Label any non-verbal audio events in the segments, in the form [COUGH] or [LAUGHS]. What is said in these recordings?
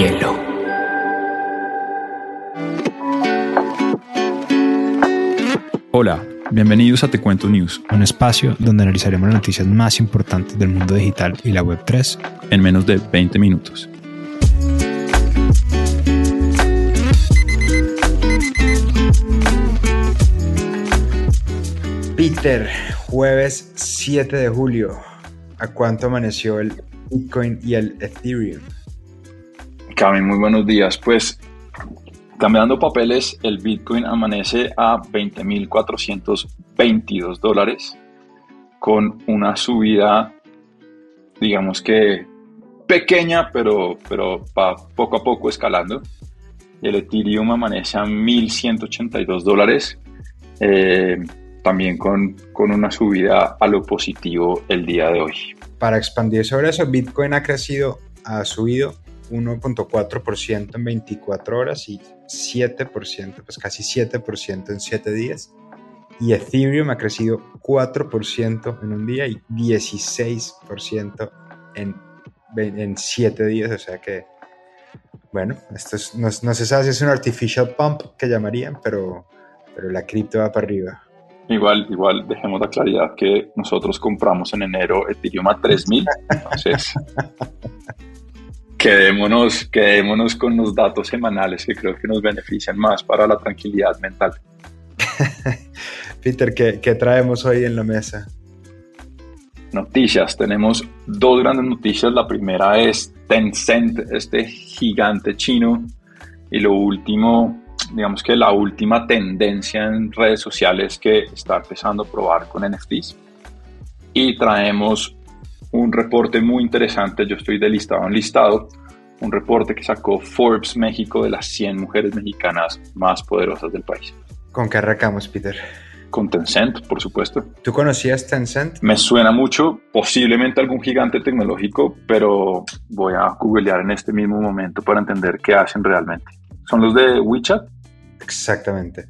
hielo. Hola, bienvenidos a Te Cuento News, un espacio donde analizaremos las noticias más importantes del mundo digital y la Web3 en menos de 20 minutos. Peter, jueves 7 de julio. ¿A cuánto amaneció el Bitcoin y el Ethereum? Cami, muy buenos días. Pues cambiando papeles, el Bitcoin amanece a 20.422 dólares con una subida, digamos que pequeña, pero, pero va poco a poco escalando. El Ethereum amanece a 1.182 dólares, eh, también con, con una subida a lo positivo el día de hoy. Para expandir sobre eso, Bitcoin ha crecido, ha subido 1.4% en 24 horas y 7%, pues casi 7% en 7 días. Y Ethereum ha crecido 4% en un día y 16% en, en 7 días. O sea que, bueno, esto no, no, se sabe si es un artificial pump que llamarían, pero, pero la cripto va para arriba. Igual, igual, dejemos la claridad que nosotros compramos en enero Ethereum a 3000. Entonces, [LAUGHS] quedémonos, quedémonos con los datos semanales que creo que nos benefician más para la tranquilidad mental. [LAUGHS] Peter, ¿qué, ¿qué, traemos hoy en la mesa? Noticias. Tenemos dos grandes noticias. La primera es Tencent, este gigante chino. Y lo último, digamos que la última tendencia en redes sociales que está empezando a probar con NFTs. Y traemos un reporte muy interesante, yo estoy de listado en listado, un reporte que sacó Forbes México de las 100 mujeres mexicanas más poderosas del país. ¿Con qué arrancamos, Peter? Con Tencent, por supuesto. ¿Tú conocías Tencent? Me suena mucho, posiblemente algún gigante tecnológico, pero voy a googlear en este mismo momento para entender qué hacen realmente. ¿Son los de WeChat? Exactamente.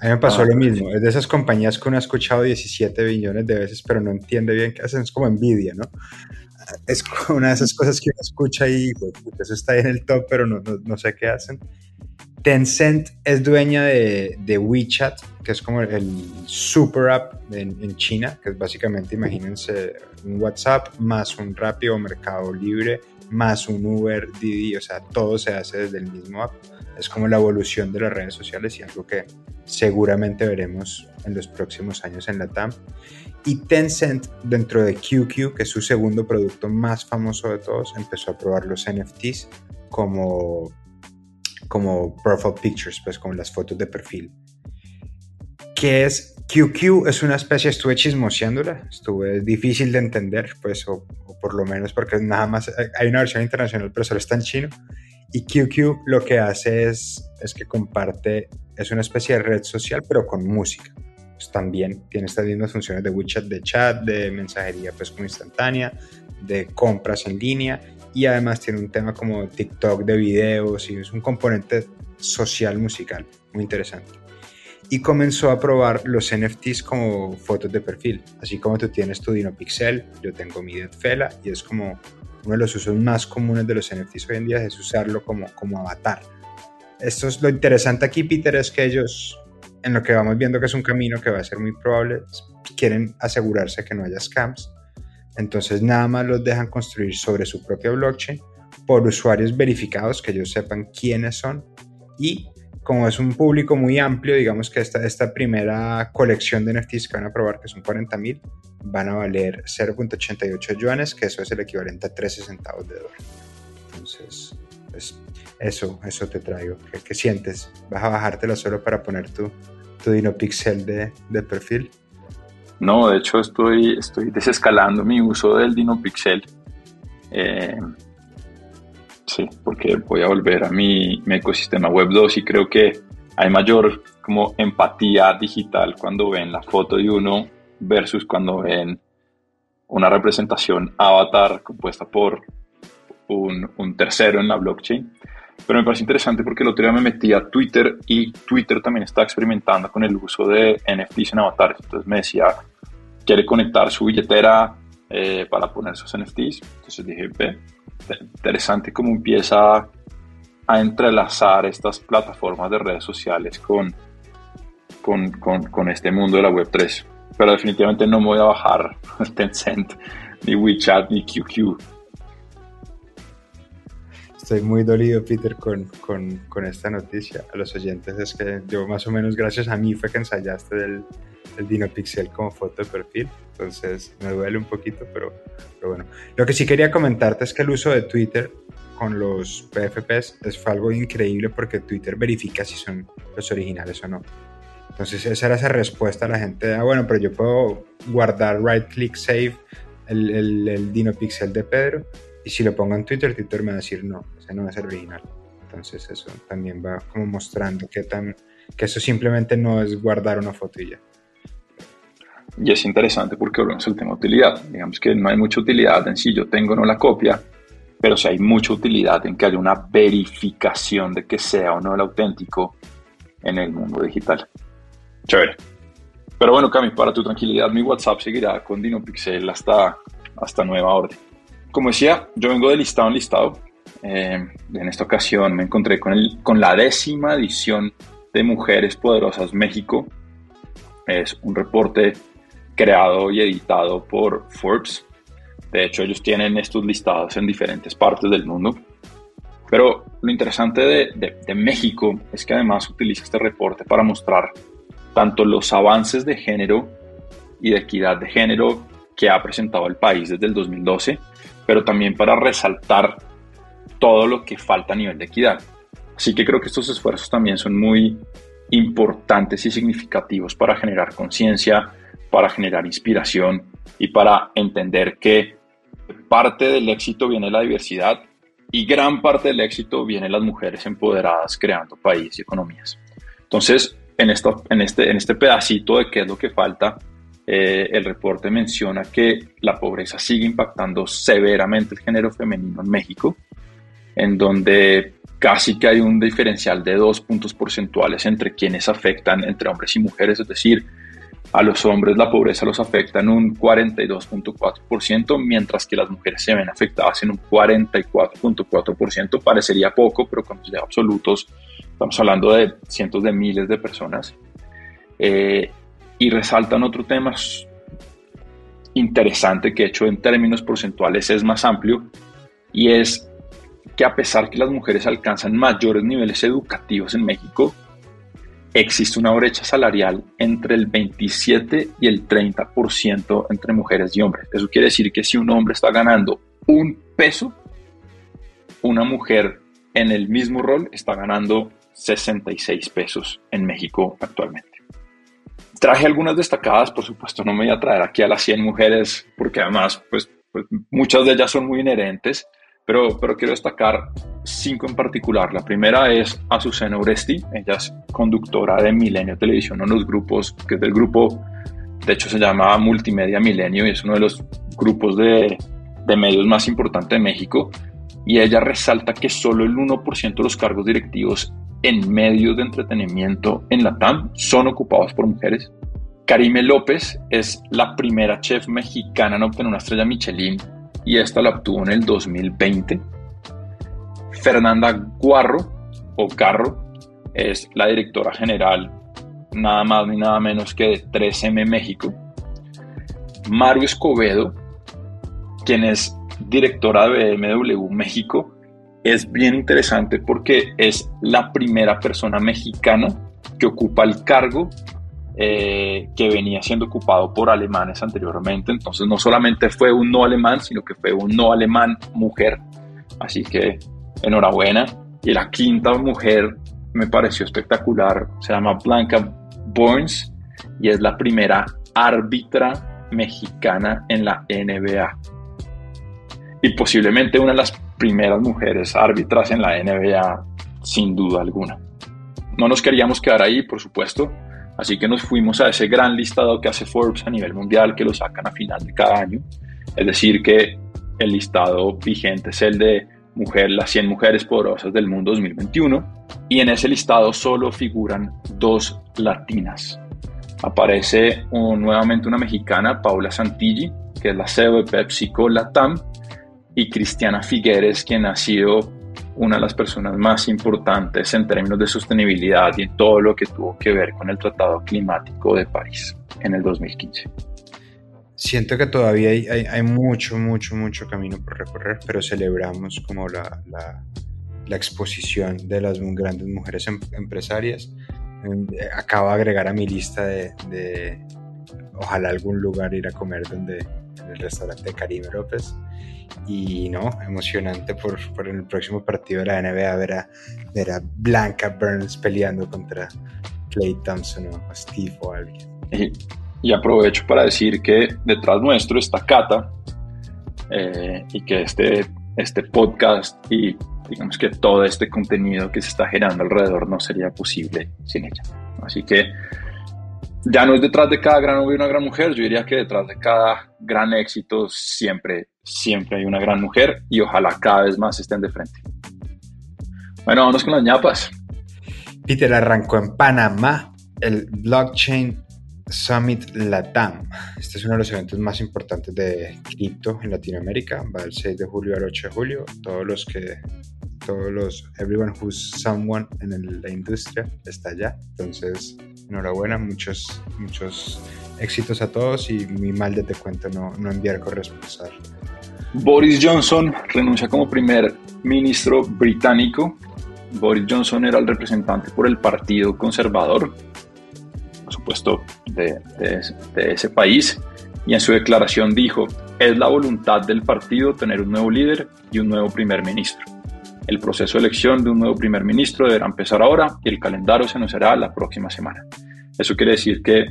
A mí me pasó ah, lo mismo. Es de esas compañías que uno ha escuchado 17 billones de veces, pero no entiende bien qué hacen. Es como envidia, ¿no? [LAUGHS] Es una de esas cosas que uno escucha y pues, eso está ahí en el top, pero no, no, no, sé qué hacen. Tencent es dueña de, de WeChat, que es como el super app en, en, China, que es básicamente, imagínense, un WhatsApp más un rápido Mercado Libre, más un Uber, Didi, o sea, todo se hace desde el mismo app. Es como la evolución de las redes sociales y algo que seguramente veremos en los próximos años en la TAM. Y Tencent, dentro de QQ, que es su segundo producto más famoso de todos, empezó a probar los NFTs como, como profile pictures, pues como las fotos de perfil. ¿Qué es QQ? Es una especie, estuve chismoseándola, estuve difícil de entender, pues, o, o por lo menos porque nada más, hay una versión internacional, pero solo está en chino. Y QQ lo que hace es, es que comparte, es una especie de red social, pero con música. Pues también tiene estas mismas funciones de WeChat de chat, de mensajería pues como instantánea, de compras en línea y además tiene un tema como TikTok de videos y es un componente social musical muy interesante. Y comenzó a probar los NFTs como fotos de perfil, así como tú tienes tu DinoPixel, yo tengo mi Deadfela y es como uno de los usos más comunes de los NFTs hoy en día es usarlo como, como avatar. Esto es lo interesante aquí, Peter, es que ellos, en lo que vamos viendo que es un camino que va a ser muy probable, quieren asegurarse que no haya scams. Entonces nada más los dejan construir sobre su propia blockchain por usuarios verificados, que ellos sepan quiénes son y como es un público muy amplio, digamos que esta, esta primera colección de NFTs que van a probar, que son 40.000, van a valer 0.88 yuanes, que eso es el equivalente a 13 centavos de dólar. Entonces, pues eso, eso te traigo. ¿Qué, sientes? ¿Vas a bajártela solo para poner tu, tu DinoPixel de, de perfil? No, de hecho estoy, estoy desescalando mi uso del DinoPixel. Eh, sí, porque voy a volver a mi, mi, ecosistema web 2 y creo que hay mayor como empatía digital cuando ven la foto de uno versus cuando ven una representación avatar compuesta por un, un, tercero en la blockchain. Pero me parece interesante porque el otro día me metí a Twitter y Twitter también está experimentando con el uso de NFTs en avatares. Entonces me decía, quiere conectar su billetera eh, para poner sus NFTs. Entonces dije, ve, interesante cómo empieza a entrelazar estas plataformas de redes sociales con, con, con, este mundo de la Web3. Pero definitivamente no me voy a bajar [LAUGHS] Tencent, ni WeChat, ni QQ. Estoy muy dolido, Peter, con, con, con, esta noticia. A los oyentes es que yo más o menos gracias a mí fue que ensayaste del, el DinoPixel como foto de perfil. Entonces me duele un poquito, pero, pero bueno. Lo que sí quería comentarte es que el uso de Twitter con los PFPs es algo increíble porque Twitter verifica si son los originales o no. Entonces esa era esa respuesta a la gente, ah, bueno, pero yo puedo guardar right click save el, el, el DinoPixel de Pedro y si lo pongo en Twitter, Twitter me va a decir no, ese no es el original. Entonces eso también va como mostrando que, tan, que eso simplemente no es guardar una foto y es interesante porque volvemos al tema de utilidad. Digamos que no hay mucha utilidad en si yo tengo no la copia, pero sí hay mucha utilidad en que haya una verificación de que sea o no el auténtico en el mundo digital. Chévere. Pero bueno, Cami, para tu tranquilidad, mi WhatsApp seguirá con DinoPixel hasta, hasta nueva orden. Como decía, yo vengo de listado en listado. Eh, en esta ocasión me encontré con, el, con la décima edición de Mujeres Poderosas México. Es un reporte creado y editado por Forbes. De hecho, ellos tienen estos listados en diferentes partes del mundo. Pero lo interesante de, México es que además utiliza este reporte para mostrar tanto los avances de género y de equidad de género que ha presentado el país desde el 2012, pero también para resaltar todo lo que falta a nivel de equidad. Así que creo que estos esfuerzos también son muy importantes y significativos para generar conciencia, para generar inspiración y para entender que parte del éxito viene la diversidad y gran parte del éxito viene las mujeres empoderadas creando país y economías. Entonces, en, esto, en, este, en este pedacito de qué es lo que falta, eh, el reporte menciona que la pobreza sigue impactando severamente el género femenino en México, en donde casi que hay un diferencial de dos puntos porcentuales entre quienes afectan entre hombres y mujeres, es decir, a los hombres la pobreza los afecta en un 42.4%, mientras que las mujeres se ven afectadas en un 44.4%. Parecería poco, pero cuando se absolutos estamos hablando de cientos de miles de personas. Eh, y resaltan otro tema interesante que hecho en términos porcentuales es más amplio y es que a pesar que las mujeres alcanzan mayores niveles educativos en México, existe una brecha salarial entre el 27 y el 30% entre mujeres y hombres. Eso quiere decir que si un hombre está ganando un peso, una mujer en el mismo rol está ganando 66 pesos en México actualmente. Traje algunas destacadas, por supuesto no me voy a traer aquí a las 100 mujeres porque además pues, pues muchas de ellas son muy inherentes, pero, pero quiero destacar cinco en particular. La primera es Azucena Uresti, ella es conductora de Milenio Televisión, uno de los grupos, que es del grupo, de hecho se llama Multimedia Milenio y es uno de los grupos de, de medios más importantes de México. Y ella resalta que solo el 1% de los cargos directivos en medios de entretenimiento en la TAM son ocupados por mujeres. Karime López es la primera chef mexicana en obtener una estrella Michelin y esta la obtuvo en el 2020. Fernanda Guarro o Carro es la directora general nada más ni nada menos que de 3M México. Mario Escobedo, quien es directora de BMW México, es bien interesante porque es la primera persona mexicana que ocupa el cargo eh, que venía siendo ocupado por alemanes anteriormente. Entonces no solamente fue un no alemán, sino que fue un no alemán mujer. Así que enhorabuena. Y la quinta mujer me pareció espectacular. Se llama Blanca Burns y es la primera árbitra mexicana en la NBA. Y posiblemente una de las primeras mujeres árbitras en la NBA, sin duda alguna. No nos queríamos quedar ahí, por supuesto Así que nos fuimos a ese gran listado que hace Forbes a nivel mundial, que lo sacan a final de cada año. Es decir, que el listado vigente es el de mujer, las 100 mujeres poderosas del mundo 2021. Y en ese listado solo figuran dos latinas. Aparece nuevamente una mexicana, Paula Santilli, que es la CEO de PepsiCo Latam, y Cristiana Figueres, quien ha sido una de las personas más importantes en términos de sostenibilidad y en todo lo que tuvo que ver con el Tratado Climático de París en el 2015. Siento que todavía hay, mucho, mucho, mucho camino por recorrer, pero celebramos como la, exposición de las grandes mujeres em, empresarias. Eh, acabo de agregar a mi lista de, de ojalá algún lugar ir a comer donde en el restaurante de Karim López y no, emocionante por, por, el próximo partido de la NBA ver a, ver a Blanca Burns peleando contra Clay Thompson o Steve o alguien. Y, aprovecho para decir que detrás nuestro está Cata eh, y que este, este podcast y digamos que todo este contenido que se está generando alrededor no sería posible sin ella. Así que ya no es detrás de cada gran hombre una gran mujer, yo diría que detrás de cada gran éxito siempre, siempre hay una gran mujer y ojalá cada vez más estén de frente. Bueno, vamos con las ñapas. Peter arrancó en Panamá el Blockchain Summit Latam. Este es uno de los eventos más importantes de cripto en Latinoamérica. Va del 6 de julio al 8 de julio. Todos los que, todos los, everyone who's someone en la industria está allá. Entonces, enhorabuena, muchos, muchos éxitos a todos y mi mal de te cuento no, no enviar corresponsal. Boris Johnson renuncia como primer ministro británico. Boris Johnson era el representante por el Partido Conservador, por supuesto, de, de, ese país, y en su declaración dijo, es la voluntad del partido tener un nuevo líder y un nuevo primer ministro. El proceso de elección de un nuevo primer ministro deberá empezar ahora y el calendario se anunciará la próxima semana. Eso quiere decir que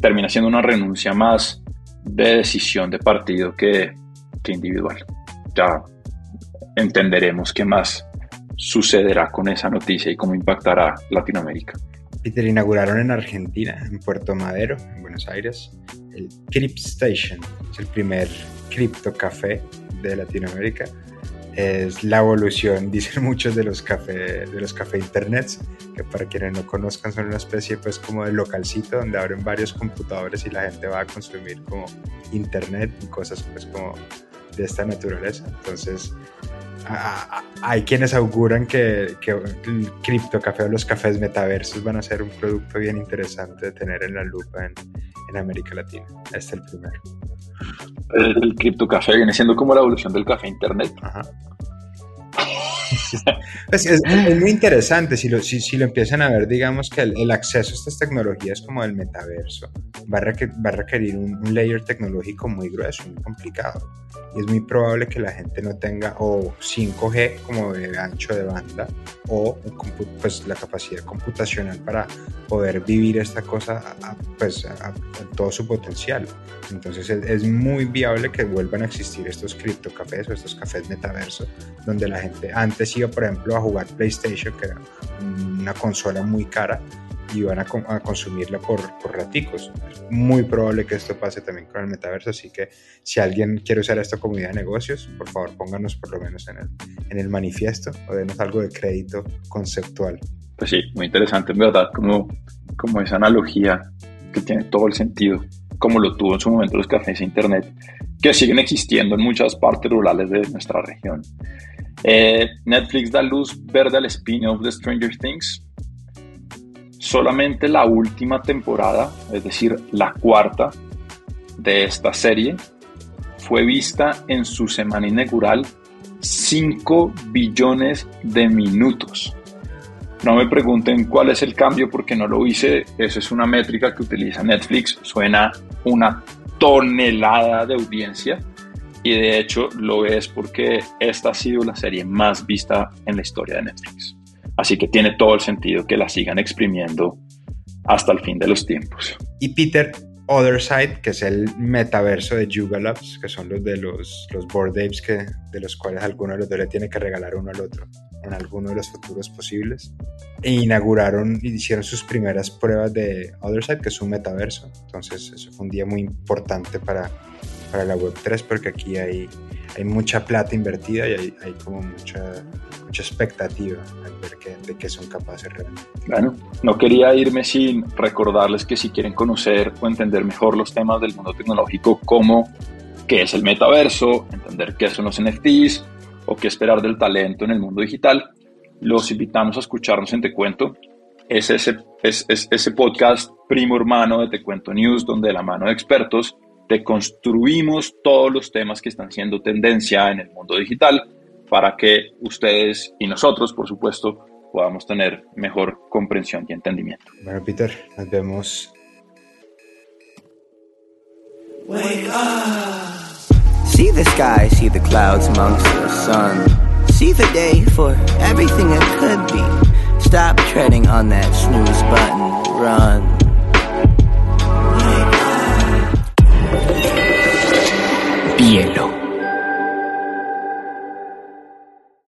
termina siendo una renuncia más de decisión de partido que, que individual. Ya entenderemos qué más sucederá con esa noticia y cómo impactará Latinoamérica. Peter, inauguraron en Argentina, en Puerto Madero, en Buenos Aires, el Crypt Station. Es el primer cripto café de Latinoamérica es la evolución, [LAUGHS] dicen muchos de los café, de los café internets, que para quienes no conozcan son una especie pues como de localcito donde abren varios computadores y la gente va a consumir como internet y cosas pues como de esta naturaleza. Entonces, hay quienes auguran que, que el criptocafé o los cafés metaversos van a ser un producto bien interesante de tener en la lupa en, en América Latina. Este es el primero. El, criptocafé viene siendo como la evolución del café internet. [LAUGHS] Pues es, muy interesante si lo, si, si lo empiezan a ver, digamos que el, acceso a estas tecnologías como el metaverso va a, va a requerir un, un, layer tecnológico muy grueso, muy complicado. Y es muy probable que la gente no tenga o 5G como de ancho de banda o pues, la capacidad computacional para poder vivir esta cosa a, pues, a, todo su potencial. Entonces es, es, muy viable que vuelvan a existir estos criptocafés o estos cafés metaverso donde la gente antes iba, por ejemplo, a jugar PlayStation, que era una consola muy cara, y van a, consumirla por, por, raticos. Es muy probable que esto pase también con el metaverso, así que si alguien quiere usar esto como idea de negocios, por favor pónganos por lo menos en el, en el manifiesto o denos algo de crédito conceptual. Pues sí, muy interesante, en verdad, como, como esa analogía que tiene todo el sentido, como lo tuvo en su momento los cafés de internet, que siguen existiendo en muchas partes rurales de nuestra región. Eh, Netflix da luz verde al spin-off de Stranger Things. Solamente la última temporada, es decir, la cuarta de esta serie, fue vista en su semana inaugural 5 billones de minutos. No me pregunten cuál es el cambio porque no lo hice. Esa es una métrica que utiliza Netflix. Suena una tonelada de audiencia y de hecho lo es porque esta ha sido la serie más vista en la historia de Netflix. Así que tiene todo el sentido que la sigan exprimiendo hasta el fin de los tiempos. Y Peter, Other Side, que es el metaverso de Yuga Labs, que son los de los, los board apes que, de los cuales alguno de los dos le tiene que regalar uno al otro en alguno de los futuros posibles. E inauguraron y hicieron sus primeras pruebas de Other Side, que es un metaverso. Entonces, eso fue un día muy importante para para la Web3 porque aquí hay, hay mucha plata invertida y hay, hay como mucha, mucha expectativa al ver que, de qué son capaces realmente. Bueno, no quería irme sin recordarles que si quieren conocer o entender mejor los temas del mundo tecnológico como qué es el metaverso, entender qué son los NFTs, o qué esperar del talento en el mundo digital, los invitamos a escucharnos en Te Cuento. Es ese, es, ese podcast primo hermano de Te Cuento News, donde de la mano de expertos te construimos todos los temas que están siendo tendencia en el mundo digital para que ustedes y nosotros, por supuesto, podamos tener mejor comprensión y entendimiento. Bueno, Peter, nos vemos. Wake up. See the sky, see the clouds amongst the sun. See the day for everything it could be. Stop treading on that snooze button. Run. Bielo.